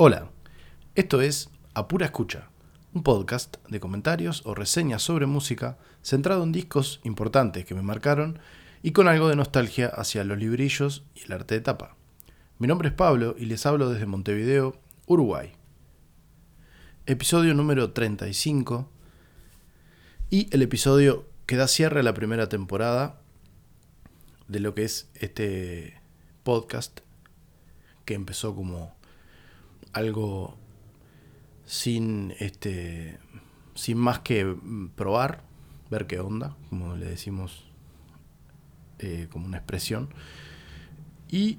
Hola, esto es A Pura Escucha, un podcast de comentarios o reseñas sobre música centrado en discos importantes que me marcaron y con algo de nostalgia hacia los librillos y el arte de tapa. Mi nombre es Pablo y les hablo desde Montevideo, Uruguay. Episodio número 35 y el episodio que da cierre a la primera temporada de lo que es este podcast que empezó como algo sin este sin más que probar, ver qué onda, como le decimos eh, como una expresión. Y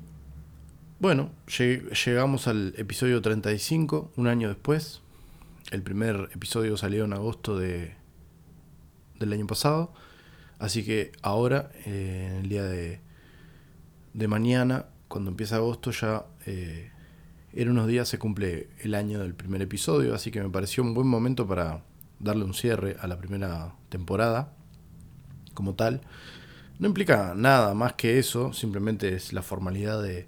bueno, llegamos al episodio 35, un año después. El primer episodio salió en agosto de, del año pasado. Así que ahora, eh, el día de, de mañana, cuando empieza agosto, ya eh, en unos días se cumple el año del primer episodio, así que me pareció un buen momento para darle un cierre a la primera temporada como tal. No implica nada más que eso, simplemente es la formalidad de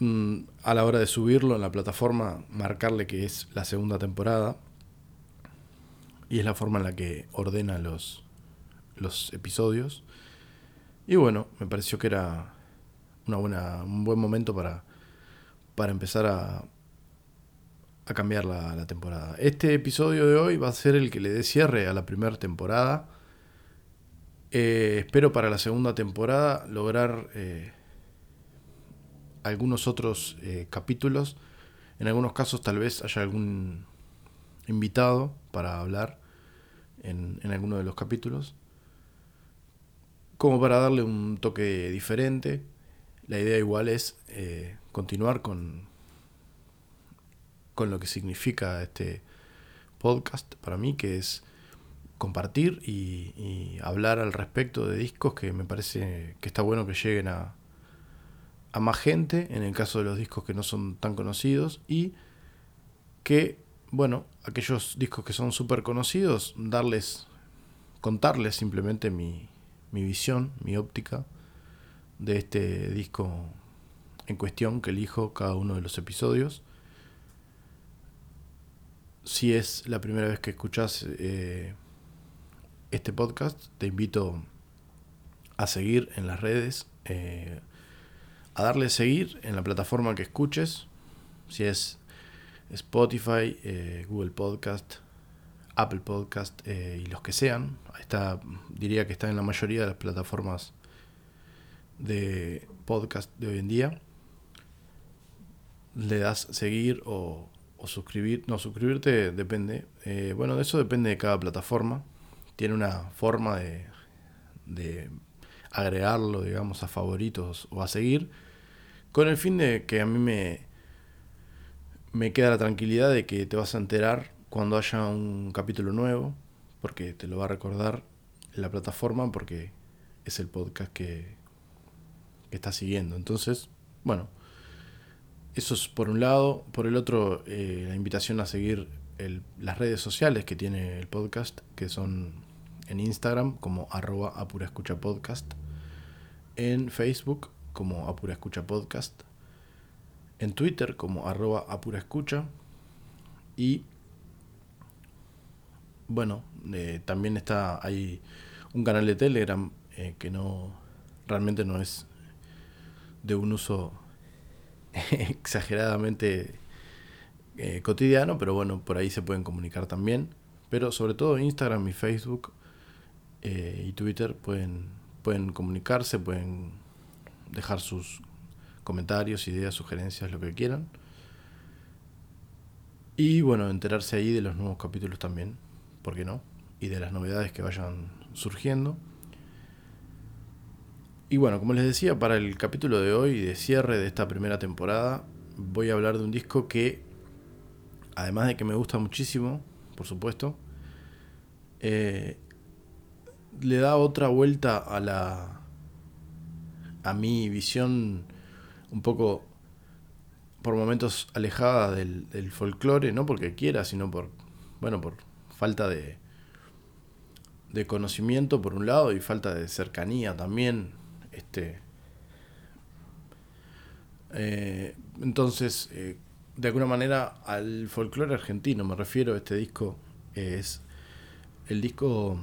mm, a la hora de subirlo en la plataforma marcarle que es la segunda temporada y es la forma en la que ordena los, los episodios. Y bueno, me pareció que era una buena, un buen momento para para empezar a, a cambiar la, temporada. Este episodio de hoy va a ser el que le dé cierre a la primera temporada. Eh, espero para la segunda temporada lograr eh, algunos otros eh, capítulos. En algunos casos tal vez haya algún invitado para hablar en, en alguno de los capítulos. Como para darle un toque diferente. La idea igual es continuar con, con lo que significa este podcast para mí, que es compartir y, hablar al respecto de discos que me parece que está bueno que lleguen a, a más gente, en el caso de los discos que no son tan conocidos, y que, bueno, aquellos discos que son súper conocidos, darles, contarles simplemente mi, mi visión, mi óptica de este disco en cuestión que elijo cada uno de los episodios. Si es la primera vez que escuchas eh, este podcast, te invito a seguir en las redes, eh, a darle seguir en la plataforma que escuches, si es Spotify, eh, Google Podcast, Apple Podcast y los que sean. Está, diría que está en la mayoría de las plataformas de podcast de hoy en día le das seguir o, suscribir. No, suscribirte depende. Eh, bueno, eso depende de cada plataforma. Tiene una forma de, de agregarlo, digamos, a favoritos o a seguir. Con el fin de que a mí me, me queda la tranquilidad de que te vas a enterar cuando haya un capítulo nuevo. Porque te lo va a recordar la plataforma porque es el podcast que, que está siguiendo. Entonces, bueno eso es por un lado. Por el otro, eh, la invitación a seguir las redes sociales que tiene el podcast, que son en Instagram como arroba apura escucha podcast, en Facebook como apura escucha podcast, en Twitter como arroba apura escucha y bueno, eh, también está hay un canal de Telegram eh, que no realmente no es de un uso exageradamente eh, cotidiano, pero bueno, por ahí se pueden comunicar también. Pero sobre todo Instagram y Facebook eh, y Twitter pueden, pueden comunicarse, pueden dejar sus comentarios, ideas, sugerencias, lo que quieran. Y bueno, enterarse ahí de los nuevos capítulos también, ¿por qué no? Y de las novedades que vayan surgiendo. Y bueno, como les decía, para el capítulo de hoy, de cierre de esta primera temporada, voy a hablar de un disco que, además de que me gusta muchísimo, por supuesto, eh, le da otra vuelta a la a mi visión un poco por momentos alejada del, del folclore, no porque quiera, sino por bueno, por falta de de conocimiento por un lado y falta de cercanía también este, eh, entonces, eh, de alguna manera al folclore argentino. Me refiero este disco. Es el disco.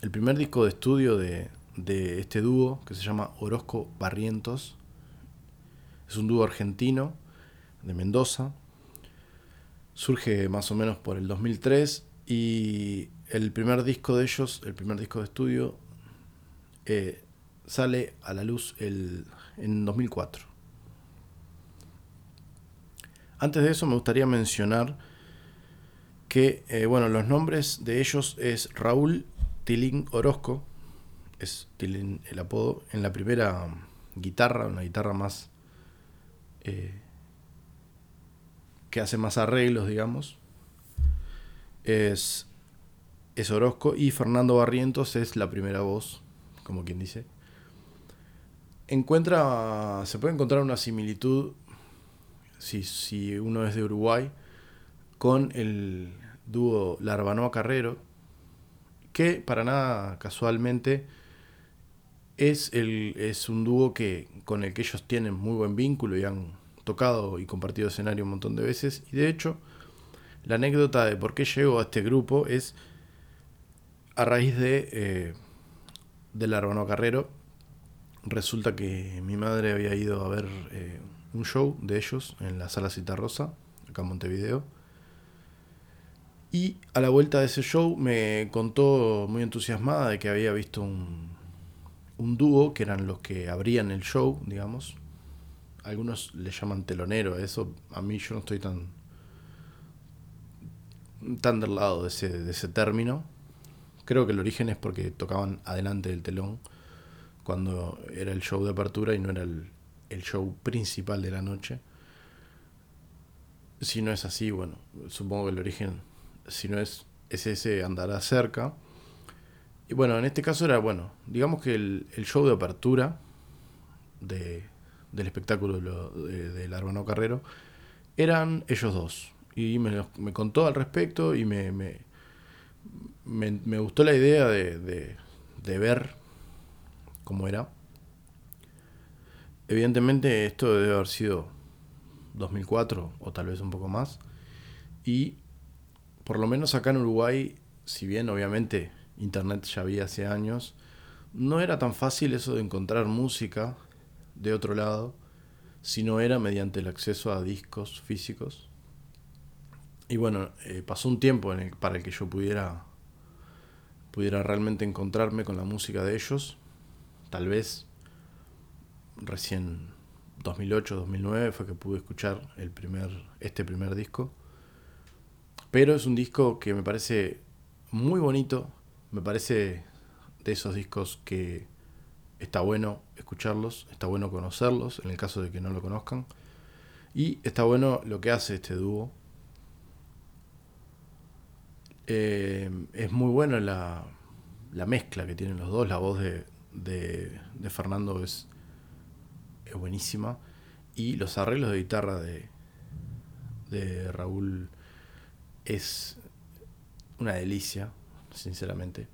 El primer disco de estudio de, de este dúo que se llama Orozco Barrientos. Es un dúo argentino de Mendoza. Surge más o menos por el 2003 y el primer disco de ellos, el primer disco de estudio, eh, sale a la luz el, en 2004. Antes de eso me gustaría mencionar que, eh, bueno, los nombres de ellos es Raúl Tilín Orozco, es Tilín el apodo, en la primera guitarra, una guitarra más eh, que hace más arreglos, digamos, es, es Orozco y Fernando Barrientos es la primera voz, como quien dice. Encuentra, se puede encontrar una similitud si, si uno es de Uruguay, con el dúo Larbanoa Carrero, que para nada casualmente es, el, es un dúo que, con el que ellos tienen muy buen vínculo y han tocado y compartido escenario un montón de veces. Y de hecho, la anécdota de por qué llego a este grupo es a raíz de, eh, del Larbanoa Carrero. Resulta que mi madre había ido a ver eh, un show de ellos en la sala Cita Rosa, acá en Montevideo. Y a la vuelta de ese show me contó muy entusiasmada de que había visto un, un dúo que eran los que abrían el show, digamos. Algunos le llaman telonero a eso. A mí yo no estoy tan, tan del lado de ese, de ese término. Creo que el origen es porque tocaban adelante del telón cuando era el show de apertura y no era el, el show principal de la noche. Si no es así, bueno, supongo que el origen, si no es, es ese, andará cerca. Y bueno, en este caso era, bueno, digamos que el, show de apertura de, del espectáculo de, de Carrero eran ellos dos. Y me, me contó al respecto y me, me, me, gustó la idea de, de, de ver cómo era. Evidentemente esto debe haber sido 2004 o tal vez un poco más. Y por lo menos acá en Uruguay, si bien obviamente Internet ya había hace años, no era tan fácil eso de encontrar música de otro lado, si no era mediante el acceso a discos físicos. Y bueno, eh, pasó un tiempo para el que yo pudiera, pudiera realmente encontrarme con la música de ellos. Tal vez recién 2008, 2009 fue que pude escuchar el primer, este primer disco. Pero es un disco que me parece muy bonito, me parece de esos discos que está bueno escucharlos, está bueno conocerlos, en el caso de que no lo conozcan. Y está bueno lo que hace este dúo. Eh, es muy bueno la, la, mezcla que tienen los dos, la voz de, de, de Fernando es es buenísima. Y los arreglos de guitarra de, de Raúl es una delicia, sinceramente.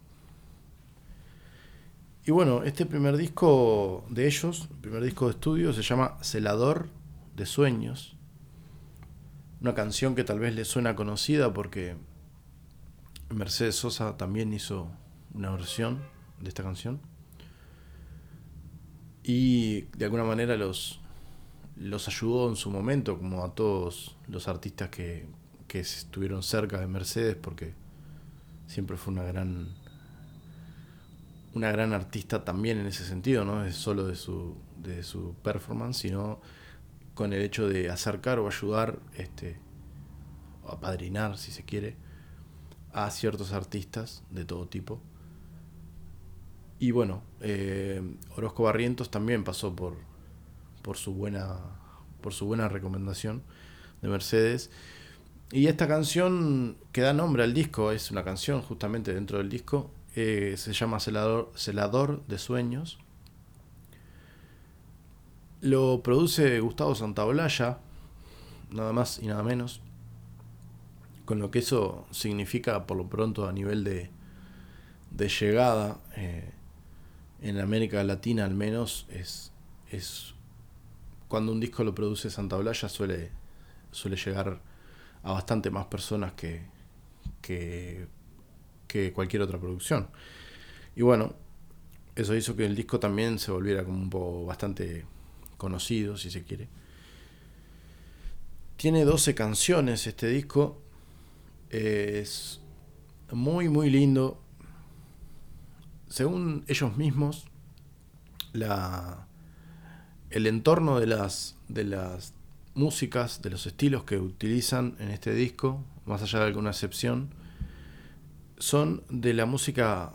Y bueno, este primer disco de ellos, el primer disco de estudio, se llama Celador de Sueños. Una canción que tal vez le suena conocida porque Mercedes Sosa también hizo una versión de esta canción y de alguna manera los, los ayudó en su momento, como a todos los artistas que, que estuvieron cerca de Mercedes, porque siempre fue una gran una gran artista también en ese sentido, no es solo de su, de su performance, sino con el hecho de acercar o ayudar, este, o apadrinar, si se quiere, a ciertos artistas de todo tipo. Y bueno, eh, Orozco Barrientos también pasó por, por, su buena, por su buena recomendación de Mercedes. Y esta canción que da nombre al disco, es una canción justamente dentro del disco, eh, se llama Celador, Celador de Sueños. Lo produce Gustavo Santaolalla, nada más y nada menos. Con lo que eso significa, por lo pronto, a nivel de, de llegada, eh, en América Latina al menos es, es cuando un disco lo produce Santa Blaya suele, suele llegar a bastante más personas que, que, que cualquier otra producción. Y bueno, eso hizo que el disco también se volviera como un poco bastante conocido, si se quiere. Tiene 12 canciones este disco. Es muy, muy lindo. Según ellos mismos, el entorno de las, de las músicas, de los estilos que utilizan en este disco, más allá de alguna excepción, son de la música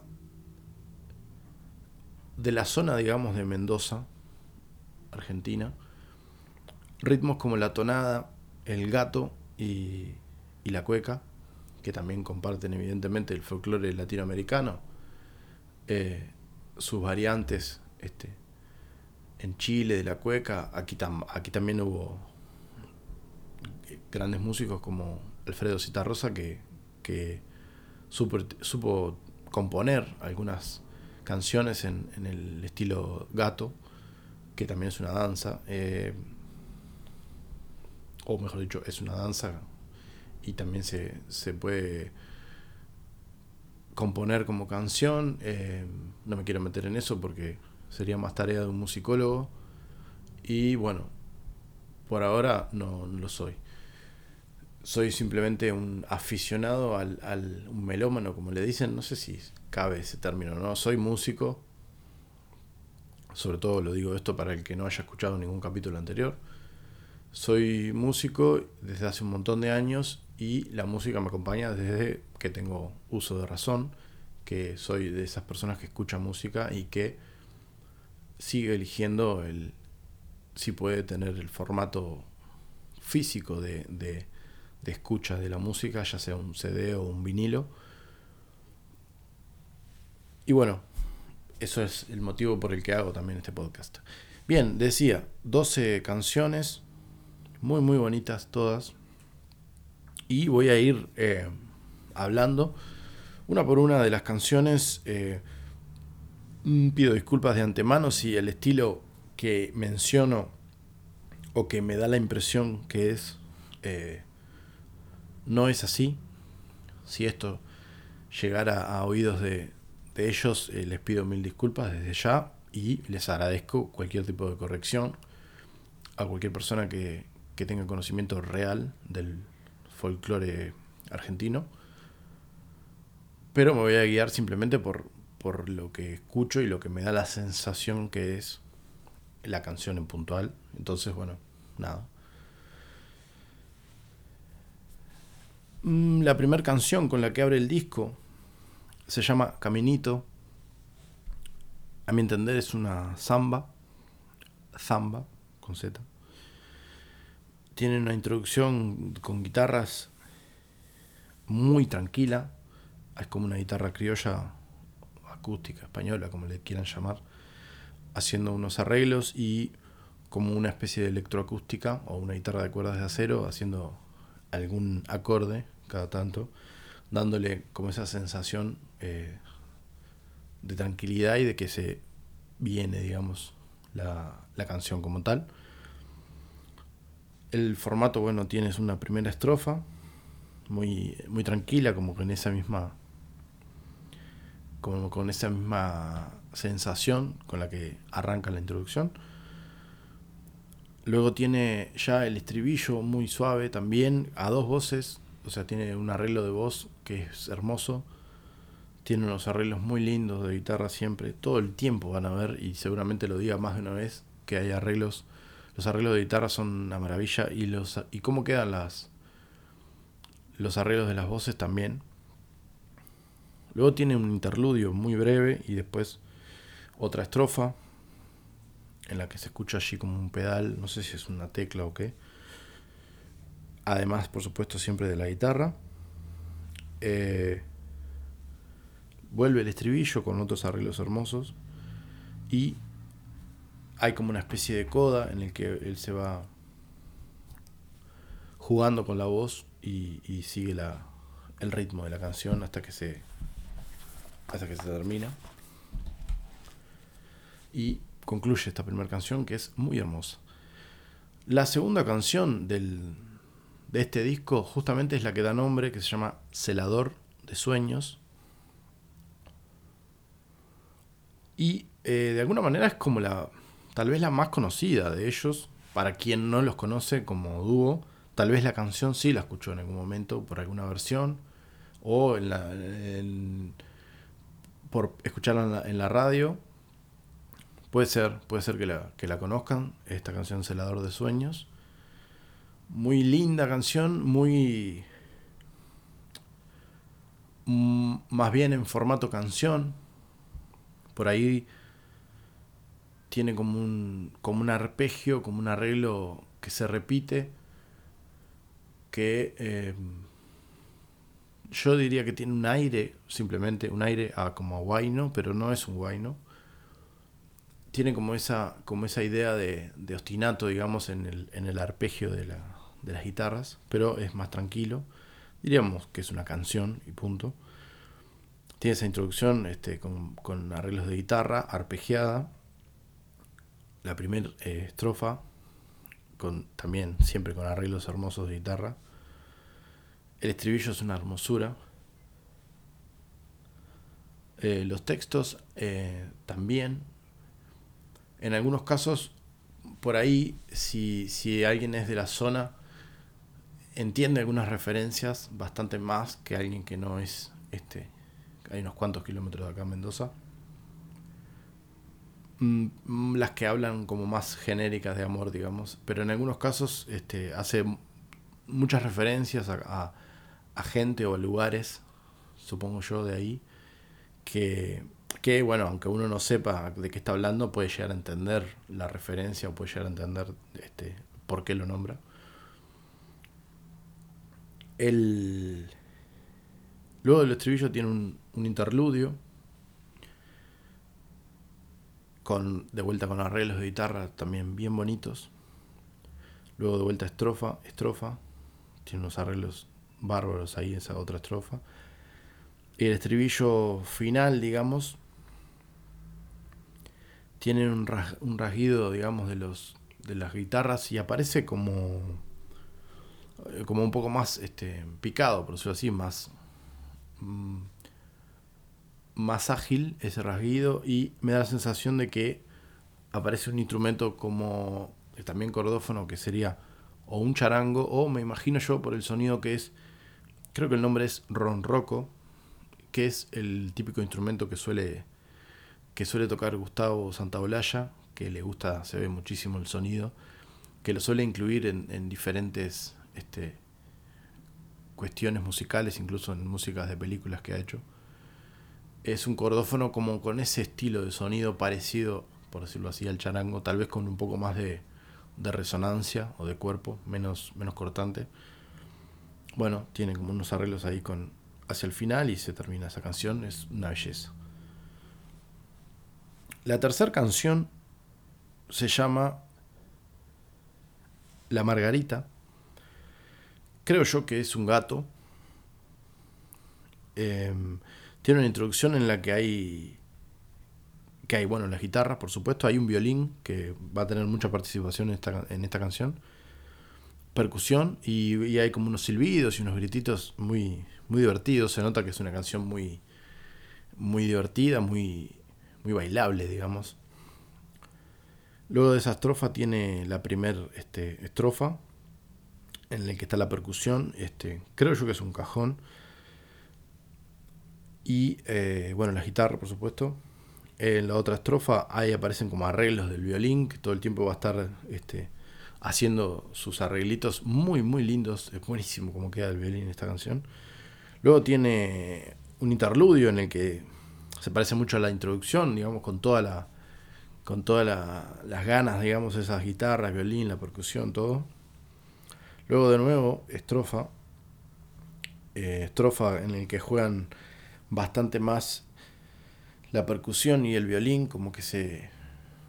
de la zona, digamos, de Mendoza, Argentina. Ritmos como la tonada, el gato y, y la cueca, que también comparten evidentemente el folclore latinoamericano, eh, sus variantes este, en Chile de la cueca, aquí, también hubo grandes músicos como Alfredo Citarrosa que, supo, componer algunas canciones en, el estilo gato, que también es una danza, eh, o mejor dicho, es una danza y también se puede componer como canción. Eh, no me quiero meter en eso porque sería más tarea de un musicólogo. Y bueno, por ahora no, lo soy. Soy simplemente un aficionado al, al un melómano, como le dicen. No sé si cabe ese término, ¿no? Soy músico. Sobre todo lo digo esto para el que no haya escuchado ningún capítulo anterior. Soy músico desde hace un montón de años y la música me acompaña desde que tengo uso de razón, que soy de esas personas que escuchan música y que sigue eligiendo el si puede tener el formato físico de, de, de escucha de la música, ya sea un CD o un vinilo. Y bueno, eso es el motivo por el que hago también este podcast. Bien, decía, 12 canciones, muy muy bonitas todas. Y voy a ir eh, hablando una por una de las canciones. Eh, Mm, pido disculpas de antemano si el estilo que menciono o que me da la impresión que es eh, no es así. Si esto llegara a oídos de, ellos, eh, les pido mil disculpas desde ya y les agradezco cualquier tipo de corrección a cualquier persona que, que tenga conocimiento real del folclore argentino. Pero me voy a guiar simplemente por, por lo que escucho y lo que me da la sensación que es la canción en puntual. Entonces, bueno, nada. Mm, la primera canción con la que abre el disco se llama Caminito. A mi entender es una zamba. Zamba, con Z. Tiene una introducción con guitarras muy tranquila. Es como una guitarra criolla acústica, española, como le quieran llamar, haciendo unos arreglos y como una especie de electroacústica o una guitarra de cuerdas de acero haciendo algún acorde cada tanto, dándole como esa sensación eh, de tranquilidad y de que se viene, digamos, la, la canción como tal. El formato, bueno, tienes una primera estrofa, muy, muy tranquila, como que en esa misma como con esa misma sensación con la que arranca la introducción. Luego tiene ya el estribillo muy suave también, a dos voces, o sea, tiene un arreglo de voz que es hermoso. Tiene unos arreglos muy lindos de guitarra siempre, todo el tiempo van a ver, y seguramente lo diga más de una vez, que hay arreglos. Los arreglos de guitarra son una maravilla y los y cómo quedan las los arreglos de las voces también Luego tiene un interludio muy breve y después otra estrofa en la que se escucha allí como un pedal, no sé si es una tecla o qué. Además, por supuesto, siempre de la guitarra. Eh, vuelve el estribillo con otros arreglos hermosos. Y hay como una especie de coda en el que él se va jugando con la voz y, y sigue la, el ritmo de la canción hasta que se hasta que se termina. Y concluye esta primera canción que es muy hermosa. La segunda canción del, de este disco justamente es la que da nombre, que se llama Celador de Sueños. Y eh, de alguna manera es como la, tal vez la más conocida de ellos, para quien no los conoce como dúo. Tal vez la canción sí la escuchó en algún momento por alguna versión, o en la, por escucharla en la, radio. Puede ser, puede ser que la, que la conozcan, esta canción Celador de Sueños. Muy linda canción, muy... Mm, más bien en formato canción. Por ahí tiene como un, como un arpegio, como un arreglo que se repite, que eh, yo diría que tiene un aire, simplemente un aire a, como a guayno, pero no es un guayno. Tiene como esa, como esa idea de, de ostinato, digamos, en el, en el arpegio de, la, de las guitarras, pero es más tranquilo. Diríamos que es una canción y punto. Tiene esa introducción este, con, arreglos de guitarra, arpegiada. La primera eh, estrofa, con, también siempre con arreglos hermosos de guitarra. El estribillo es una hermosura. Eh, los textos eh, también. En algunos casos, por ahí, si, si alguien es de la zona, entiende algunas referencias bastante más que alguien que no es este. Hay unos cuantos kilómetros de acá en Mendoza. Mm, las que hablan como más genéricas de amor, digamos. Pero en algunos casos este, hace muchas referencias a, a, gente o lugares, supongo yo, de ahí, que, que, bueno, aunque uno no sepa de qué está hablando, puede llegar a entender la referencia o puede llegar a entender este, por qué lo nombra. El... Luego del estribillo tiene un, interludio. Con, de vuelta con arreglos de guitarra también bien bonitos. Luego de vuelta estrofa, estrofa. Tiene unos arreglos bárbaros ahí esa otra estrofa. Y el estribillo final, digamos, tiene un, un rasguido, digamos, de los de las guitarras y aparece como eh, como un poco más este, picado, por decirlo así, más, mm, más ágil ese rasguido y me da la sensación de que aparece un instrumento como también cordófono que sería o un charango o me imagino yo por el sonido que es, creo que el nombre es ronroco, que es el típico instrumento que suele que suele tocar Gustavo Santaolalla, que le gusta, se ve muchísimo el sonido, que lo suele incluir en, en diferentes este, cuestiones musicales, incluso en músicas de películas que ha hecho. Es un cordófono como con ese estilo de sonido parecido, por decirlo así, al charango, tal vez con un poco más de, de resonancia o de cuerpo, menos, menos cortante. Bueno, tiene como unos arreglos ahí con hacia el final y se termina esa canción, es una belleza. La tercera canción se llama La Margarita creo yo que es un gato. Em, tiene una introducción en la que hay que hay, bueno, la guitarra, por supuesto, hay un violín que va a tener mucha participación en esta, en esta canción, percusión y, hay como unos silbidos y unos grititos muy, muy divertidos, se nota que es una canción muy, muy divertida, muy, muy bailable, digamos. Luego de esa estrofa tiene la primera este, estrofa, en el que está la percusión, este, creo yo que es un cajón. Y eh, bueno, la guitarra, por supuesto. En la otra estrofa ahí aparecen como arreglos del violín, que todo el tiempo va a estar este, haciendo sus arreglitos muy, muy lindos. Es buenísimo como queda el violín en esta canción. Luego tiene un interludio en el que se parece mucho a la introducción, digamos, con toda la con todas las ganas, digamos, esas guitarras, violín, la percusión, todo. Luego de nuevo, estrofa. Eh, estrofa en el que juegan bastante más la percusión y el violín, como que se.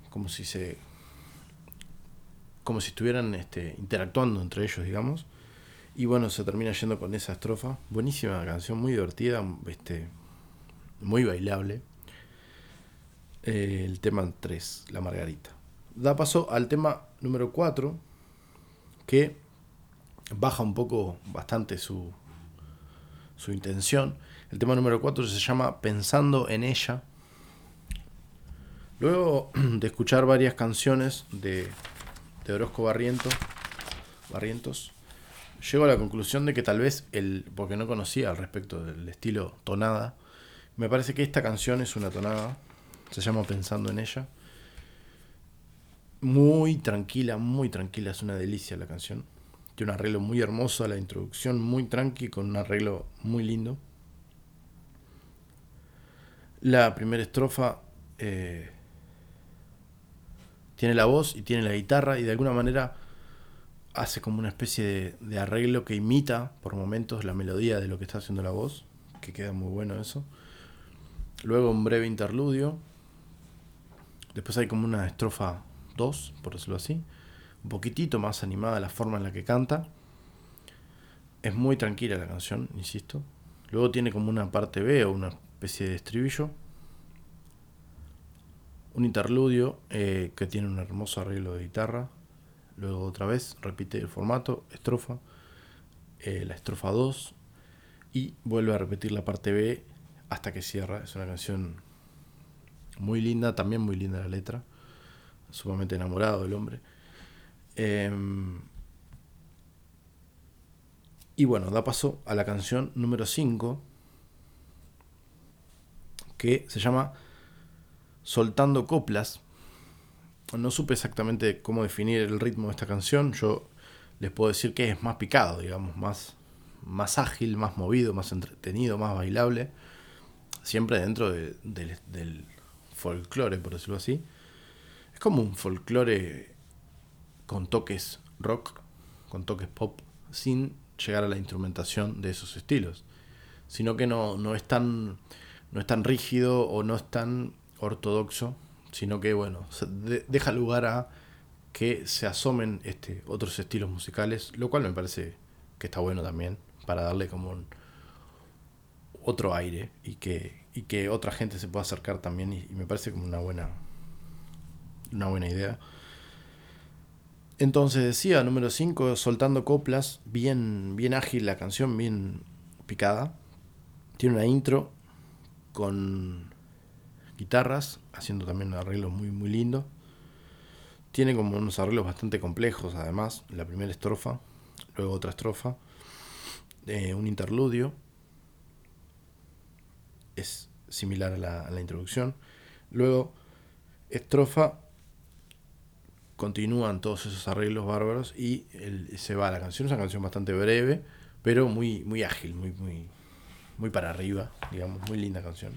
como si se. Como si estuvieran este, interactuando entre ellos, digamos. Y bueno, se termina yendo con esa estrofa. Buenísima canción, muy divertida, este, muy bailable. Eh, el tema 3, La Margarita. Da paso al tema número 4, que baja un poco bastante su, su intención. El tema número 4 se llama Pensando en ella. Luego de escuchar varias canciones de, de Orozco Barrientos, Barrientos, llego a la conclusión de que tal vez el, porque no conocía al respecto del estilo tonada, me parece que esta canción es una tonada, se llama Pensando en ella. Muy tranquila, muy tranquila, es una delicia la canción. Tiene un arreglo muy hermoso, la introducción muy tranqui, con un arreglo muy lindo. La primera estrofa eh, tiene la voz y tiene la guitarra y de alguna manera hace como una especie de, arreglo que imita por momentos la melodía de lo que está haciendo la voz, que queda muy bueno eso. Luego un breve interludio. Después hay como una estrofa 2, por decirlo así. Un poquitito más animada la forma en la que canta. Es muy tranquila la canción, insisto. Luego tiene como una parte B o una especie de estribillo. Un interludio eh, que tiene un hermoso arreglo de guitarra. Luego otra vez repite el formato, estrofa, eh, la estrofa 2 y vuelve a repetir la parte B hasta que cierra. Es una canción muy linda, también muy linda la letra. Sumamente enamorado del hombre. Em, y bueno, da paso a la canción número 5, que se llama Soltando Coplas. No supe exactamente cómo definir el ritmo de esta canción. Yo les puedo decir que es más picado, digamos, más, más ágil, más movido, más entretenido, más bailable siempre dentro de, del folclore, por decirlo así. Es como un folclore con toques rock, con toques pop, sin llegar a la instrumentación de esos estilos. Sino que no, no, es, tan, no es tan rígido o no es tan ortodoxo, sino que bueno, deja lugar a que se asomen este, otros estilos musicales, lo cual me parece que está bueno también, para darle como un, otro aire y que, y que otra gente se pueda acercar también y, me parece como una buena una buena idea. Entonces decía, número 5, soltando coplas, bien, bien ágil la canción, bien picada. Tiene una intro con guitarras, haciendo también un arreglo muy, muy lindo. Tiene como unos arreglos bastante complejos, además, la primera estrofa, luego otra estrofa, eh, un interludio es similar a la, introducción. Luego, estrofa, continúan todos esos arreglos bárbaros y se va la canción. Es una canción bastante breve, pero muy, muy ágil, muy, muy, muy para arriba, digamos, muy linda canción.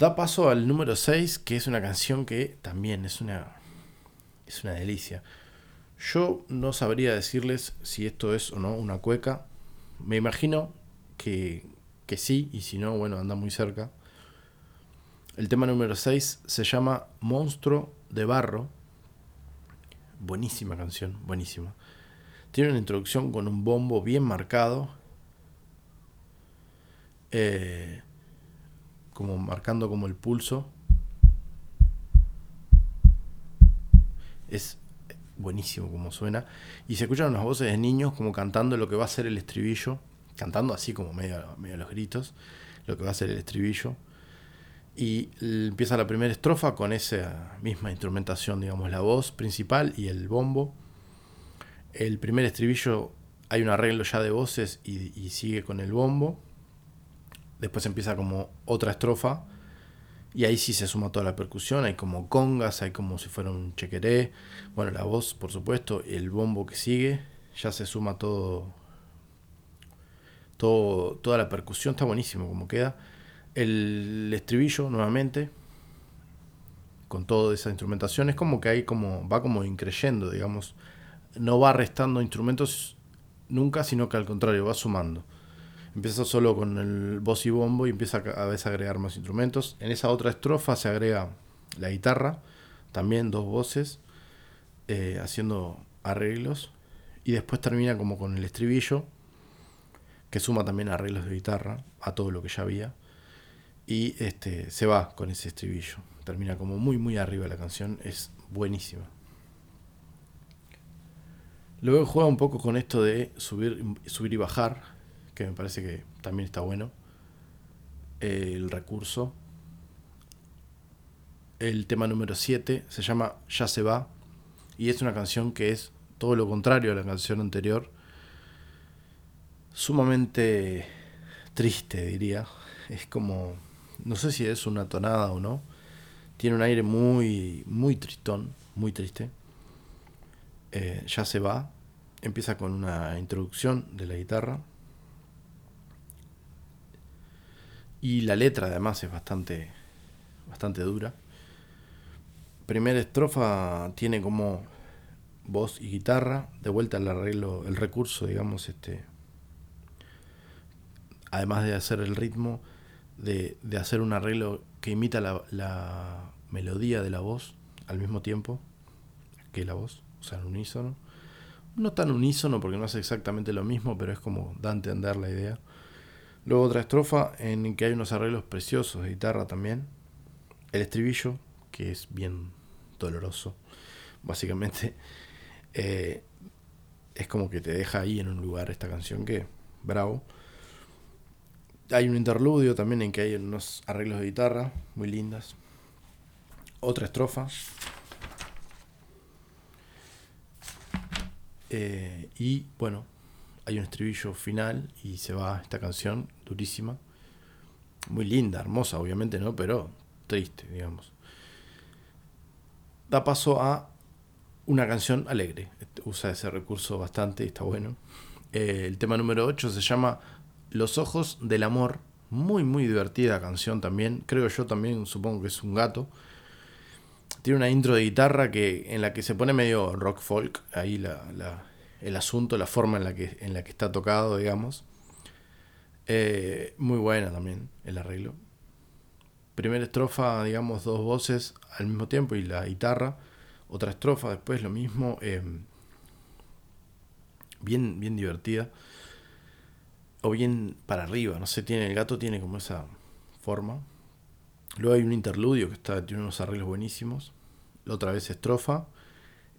Da paso al número 6, que es una canción que también es una, es una delicia. Yo no sabría decirles si esto es o no una cueca. Me imagino que, que sí, y si no, bueno, anda muy cerca. El tema número 6 se llama Monstruo de Barro. Buenísima canción, buenísima. Tiene una introducción con un bombo bien marcado. Eh, como marcando como el pulso. Es buenísimo como suena. Y se escuchan unas voces de niños como cantando lo que va a ser el estribillo cantando así como medio, medio los gritos, lo que va a ser el estribillo. Y empieza la primera estrofa con esa misma instrumentación, digamos, la voz principal y el bombo. El primer estribillo hay un arreglo ya de voces y, sigue con el bombo. Después empieza como otra estrofa y ahí sí se suma toda la percusión, hay como congas, hay como si fuera un chequeré, bueno, la voz por supuesto, el bombo que sigue, ya se suma todo toda la percusión está buenísimo como queda. El estribillo nuevamente, con toda esa instrumentación, es como que ahí como, va como increyendo, digamos. No va restando instrumentos nunca, sino que al contrario, va sumando. Empieza solo con el voz y bombo y empieza a veces a agregar más instrumentos. En esa otra estrofa se agrega la guitarra, también dos voces, eh, haciendo arreglos. Y después termina como con el estribillo, que suma también arreglos de guitarra a todo lo que ya había. Y este, se va con ese estribillo. Termina como muy, muy arriba la canción. Es buenísima. Luego juega un poco con esto de subir, subir y bajar, que me parece que también está bueno. El recurso. El tema número 7 se llama Ya se va. Y es una canción que es todo lo contrario a la canción anterior. Sumamente triste, diría. Es como, no sé si es una tonada o no. Tiene un aire muy, muy tristón, muy triste. Eh, ya se va. Empieza con una introducción de la guitarra. Y la letra además es bastante, bastante dura. Primera estrofa tiene como voz y guitarra. De vuelta el arreglo, el recurso, digamos, este. Además de hacer el ritmo, de, de hacer un arreglo que imita la, la melodía de la voz al mismo tiempo que la voz o sea, en unísono. No tan unísono porque no hace exactamente lo mismo, pero es como da a entender la idea. Luego otra estrofa en que hay unos arreglos preciosos de guitarra también. El estribillo, que es bien doloroso, básicamente. Eh, es como que te deja ahí en un lugar esta canción que, bravo. Hay un interludio también en que hay unos arreglos de guitarra muy lindas. Otra estrofa Eh, y bueno, hay un estribillo final y se va esta canción durísima. Muy linda, hermosa, obviamente, ¿no? Pero triste, digamos. Da paso a una canción alegre. Usa ese recurso bastante y está bueno. Eh, el tema número 8 se llama Los ojos del amor. Muy, muy divertida canción también. Creo yo también, supongo que es un gato tiene una intro de guitarra que en la que se pone medio rock folk, ahí la, el asunto, la forma en la que, en la que está tocado, digamos. Eh, muy buena también el arreglo. Primera estrofa, digamos, dos voces al mismo tiempo y la guitarra. Otra estrofa, después lo mismo. Em, bien, bien divertida. O bien para arriba, no sé, tiene, el gato tiene como esa forma. Luego hay un interludio que está, tiene unos arreglos buenísimos. Otra vez estrofa.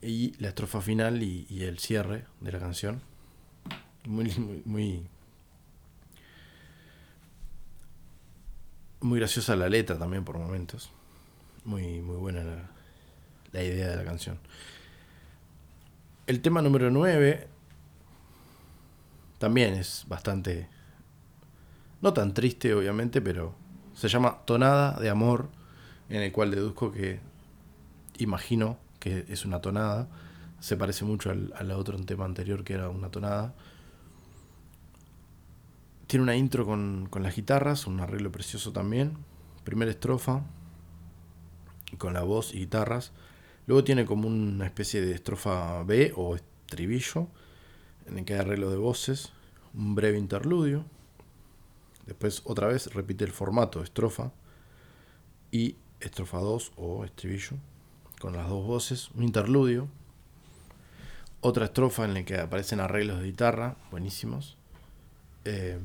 Y la estrofa final y, el cierre de la canción. Muy, muy, muy, graciosa la letra también por momentos. Muy, muy buena la, la idea de la canción. El tema número 9 también es bastante... No tan triste, obviamente, pero se llama Tonada de Amor, en el cual deduzco que imagino que es una tonada. Se parece mucho al, al otro tema anterior que era una tonada. Tiene una intro con, con las guitarras, un arreglo precioso también. Primera estrofa, con la voz y guitarras. Luego tiene como una especie de estrofa B o estribillo, en el que hay arreglo de voces, un breve interludio, Después otra vez repite el formato estrofa y estrofa 2 o estribillo con las dos voces, un interludio, otra estrofa en la que aparecen arreglos de guitarra buenísimos. Eh,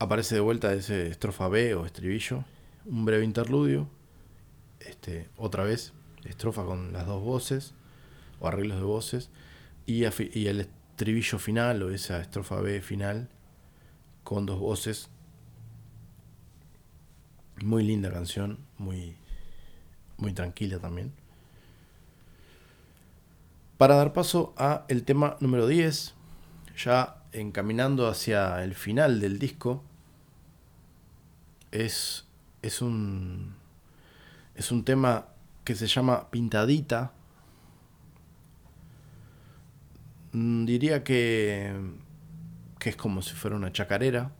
aparece de vuelta ese estrofa B o estribillo, un breve interludio, este, otra vez estrofa con las dos voces o arreglos de voces y, y el estribillo final o esa estrofa B final con dos voces. Muy linda canción, muy, muy tranquila también. Para dar paso a el tema número 10, ya encaminando hacia el final del disco, es, es, un, es un tema que se llama Pintadita, Mm, diría que, que es como si fuera una chacarera.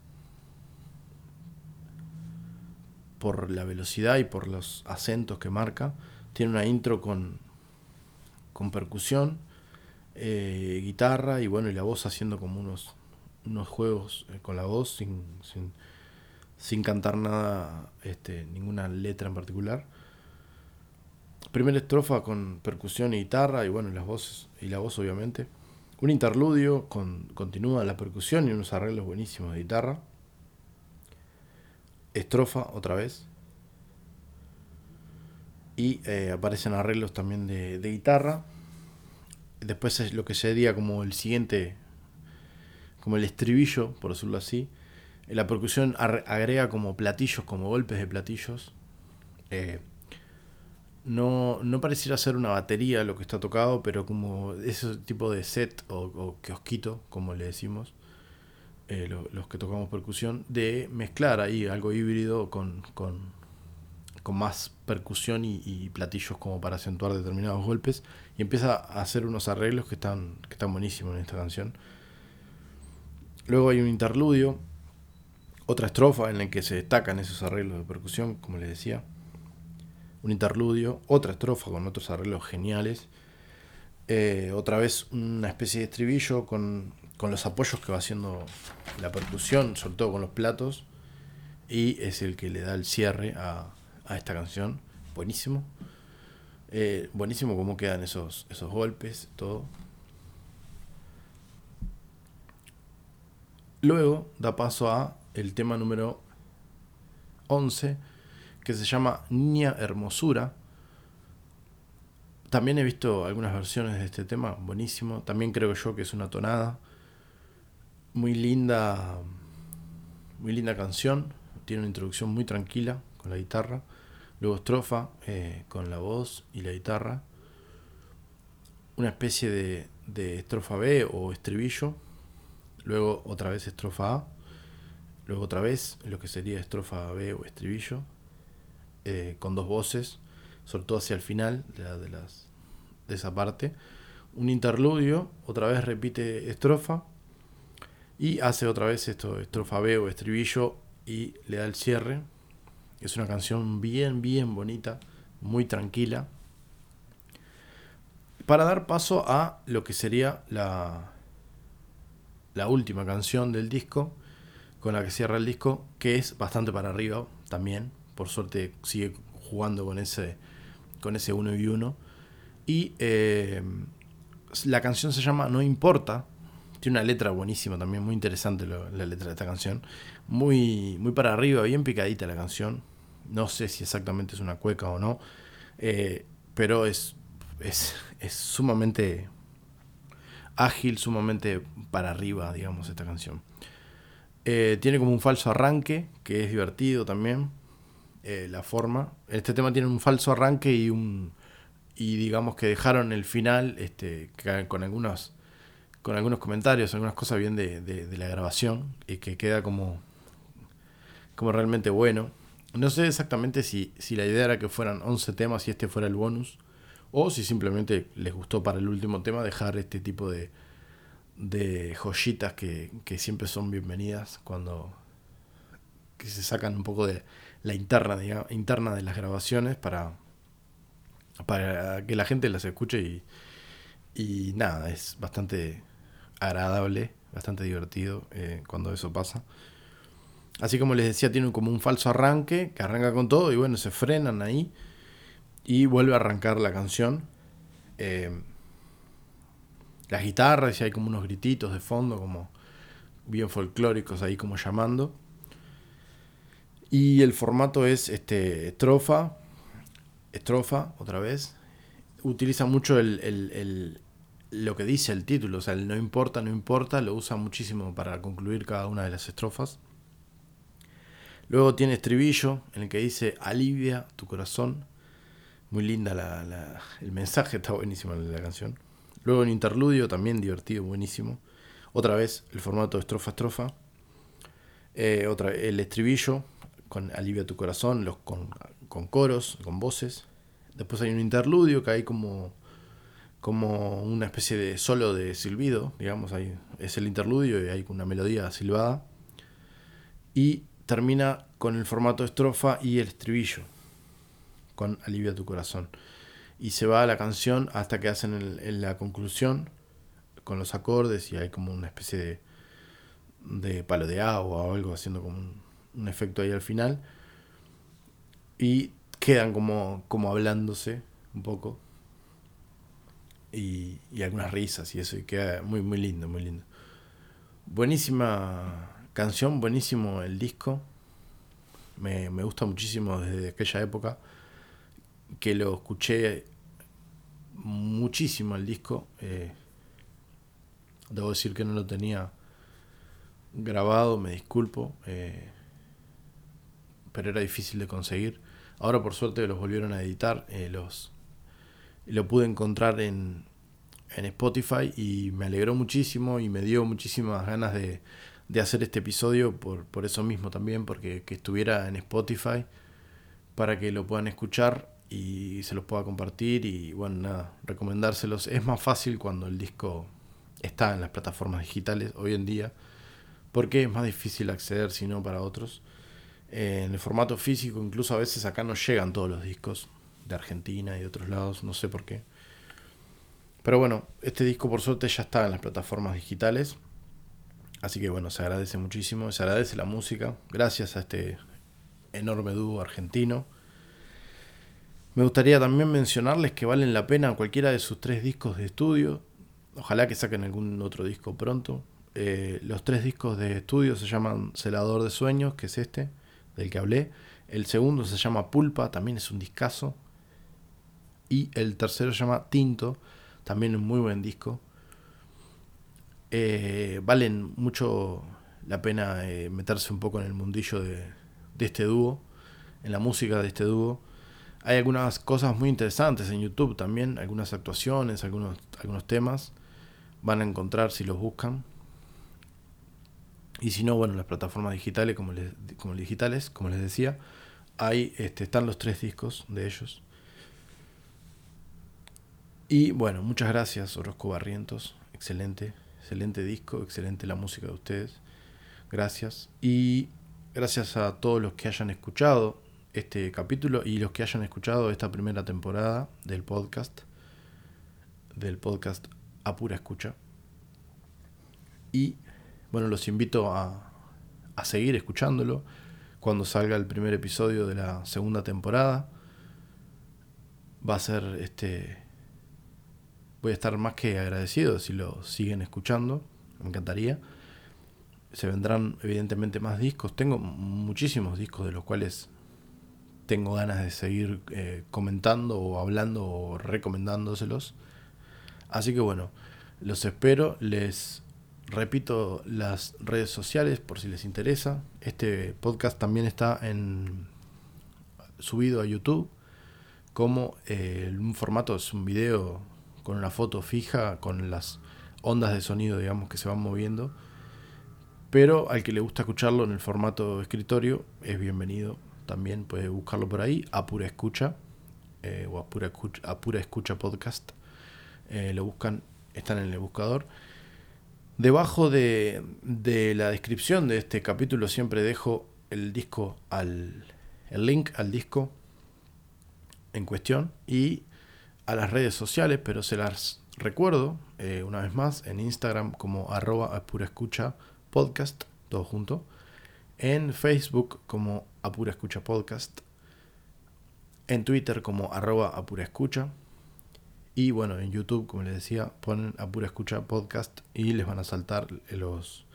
Por la velocidad y por los acentos que marca. Tiene una intro con, con percusión, eh, guitarra y bueno, y la voz haciendo como unos, unos juegos eh, con la voz sin, sin, cantar nada, este, ninguna letra en particular. Primera estrofa con percusión y guitarra y bueno, las voces y la voz obviamente. Un interludio con continúa la percusión y unos arreglos buenísimos de guitarra. Estrofa otra vez. Y eh, aparecen arreglos también de, guitarra. después es lo que sería como el siguiente, como el estribillo, por decirlo así. La percusión agrega como platillos, como golpes de platillos. Eh, no, no pareciera ser una batería lo que está tocado, pero como ese tipo de set o, o kiosquito, como le decimos, eh, los que tocamos percusión, de mezclar ahí algo híbrido con, con, más percusión y, platillos como para acentuar determinados golpes, y empieza a hacer unos arreglos que están, que están buenísimos en esta canción. Luego hay un interludio, otra estrofa en la que se destacan esos arreglos de percusión, como les decía. Un interludio, otra estrofa con otros arreglos geniales, eh, otra vez una especie de estribillo con, los apoyos que va haciendo la percusión, sobre todo con los platos, y es el que le da el cierre a, esta canción. Buenísimo. Eh, buenísimo cómo quedan esos, esos golpes, todo. Luego da paso a el tema número 11, que se llama Niña Hermosura. También he visto algunas versiones de este tema, buenísimo. También creo yo que es una tonada. Muy linda, muy linda canción. Tiene una introducción muy tranquila con la guitarra. Luego estrofa eh, con la voz y la guitarra. Una especie de, de estrofa B o estribillo. Luego otra vez estrofa A. Luego otra vez lo que sería estrofa B o estribillo eh, con dos voces, sobre todo hacia el final de, de, las, de esa parte. Un interludio, otra vez repite estrofa y hace otra vez esto, estrofa B o estribillo y le da el cierre. Es una canción bien, bien bonita, muy tranquila. Para dar paso a lo que sería la, la última canción del disco, con la que cierra el disco, que es bastante para arriba también, por suerte sigue jugando con ese, con ese uno y uno. Y eh, la canción se llama No Importa. Tiene una letra buenísima también, muy interesante la letra de esta canción. Muy, muy para arriba, bien picadita la canción. No sé si exactamente es una cueca o no. Eh, pero es, es, es sumamente ágil, sumamente para arriba, digamos, esta canción. Eh, tiene como un falso arranque, que es divertido también. Eh, la forma. Este tema tiene un falso arranque y un y digamos que dejaron el final este, con algunos con algunos comentarios, algunas cosas bien de, de, la grabación y que queda como como realmente bueno. No sé exactamente si, si la idea era que fueran 11 temas y este fuera el bonus o si simplemente les gustó para el último tema dejar este tipo de, de joyitas que, que siempre son bienvenidas cuando que se sacan un poco de, la interna, interna de las grabaciones para, para que la gente las escuche y, y nada, es bastante agradable, bastante divertido eh, cuando eso pasa. Así como les decía, tiene como un falso arranque, que arranca con todo y bueno, se frenan ahí y vuelve a arrancar la canción. Eh, las guitarras y hay como unos grititos de fondo, como bien folclóricos ahí como llamando. Y el formato es este, estrofa, estrofa, otra vez. Utiliza mucho el, lo que dice el título, o sea, el no importa, no importa, lo usa muchísimo para concluir cada una de las estrofas. Luego tiene estribillo en el que dice alivia tu corazón. Muy linda la, el mensaje, está buenísimo en la canción. Luego un interludio también divertido, buenísimo. Otra vez el formato estrofa-estrofa. Eh, otra el estribillo con Alivia tu corazón, los, con, coros, con voces. Después hay un interludio que hay como, como una especie de solo de silbido, digamos, ahí es el interludio y hay una melodía silbada. Y termina con el formato estrofa y el estribillo, con Alivia tu corazón. Y se va a la canción hasta que hacen en la conclusión con los acordes y hay como una especie de, de palo de agua o algo haciendo como un, un efecto ahí al final. Y quedan como, como hablándose un poco. Y, y, algunas risas y eso, y queda muy, muy lindo, muy lindo. Buenísima canción, buenísimo el disco. Me, me gusta muchísimo desde aquella época que lo escuché muchísimo el disco. Eh, debo decir que no lo tenía grabado, me disculpo, eh, pero era difícil de conseguir. Ahora por suerte los volvieron a editar, eh, los lo pude encontrar en, en Spotify y me alegró muchísimo y me dio muchísimas ganas de, de hacer este episodio por, por eso mismo también, porque que estuviera en Spotify para que lo puedan escuchar y se los pueda compartir y bueno, nada, recomendárselos. Es más fácil cuando el disco está en las plataformas digitales hoy en día, porque es más difícil acceder si no para otros. Eh, en el formato físico, incluso a veces acá no llegan todos los discos de Argentina y de otros lados, no sé por qué. Pero bueno, este disco por suerte ya está en las plataformas digitales. Así que bueno, se agradece muchísimo, se agradece la música, gracias a este enorme dúo argentino. Me gustaría también mencionarles que valen la pena cualquiera de sus tres discos de estudio. Ojalá que saquen algún otro disco pronto. Eh, los tres discos de estudio se llaman Celador de Sueños, que es este, del que hablé. El segundo se llama Pulpa, también es un discazo. Y el tercero se llama Tinto, también un muy buen disco. Eh, valen mucho la pena eh, meterse un poco en el mundillo de, de este dúo, en la música de este dúo. Hay algunas cosas muy interesantes en YouTube también, algunas actuaciones, algunos, algunos temas. Van a encontrar si los buscan. Y si no, bueno, las plataformas digitales, como les, como digitales, como les decía, ahí este, están los tres discos de ellos. Y bueno, muchas gracias, Orozco Barrientos. Excelente, excelente disco, excelente la música de ustedes. Gracias. Y gracias a todos los que hayan escuchado este capítulo y los que hayan escuchado esta primera temporada del podcast, del podcast a pura escucha. Y bueno, los invito a, a seguir escuchándolo cuando salga el primer episodio de la segunda temporada. Va a ser este. Voy a estar más que agradecido si lo siguen escuchando. Me encantaría se vendrán evidentemente más discos. Tengo muchísimos discos de los cuales tengo ganas de seguir eh, comentando o hablando o recomendándoselos. Así que bueno, los espero. Les repito las redes sociales por si les interesa. Este podcast también está en subido a YouTube como eh, un formato es un video con una foto fija con las ondas de sonido digamos que se van moviendo pero al que le gusta escucharlo en el formato escritorio es bienvenido. También puede buscarlo por ahí, a pura escucha, eh, o a pura escucha, podcast. Eh, lo buscan, están en el buscador. Debajo de, de, la descripción de este capítulo siempre dejo el disco al el link al disco en cuestión y a las redes sociales, pero se las recuerdo eh, una vez más en Instagram como arroba a pura escucha podcast, todo junto. En Facebook como Apura Escucha Podcast. En Twitter como arroba Apura Escucha. Y bueno, en YouTube, como les decía, ponen Apura Escucha Podcast y les van a saltar los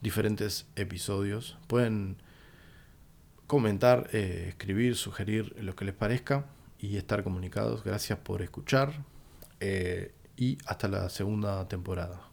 diferentes episodios. Pueden comentar, eh, escribir, sugerir lo que les parezca y estar comunicados. Gracias por escuchar eh, y hasta la segunda temporada.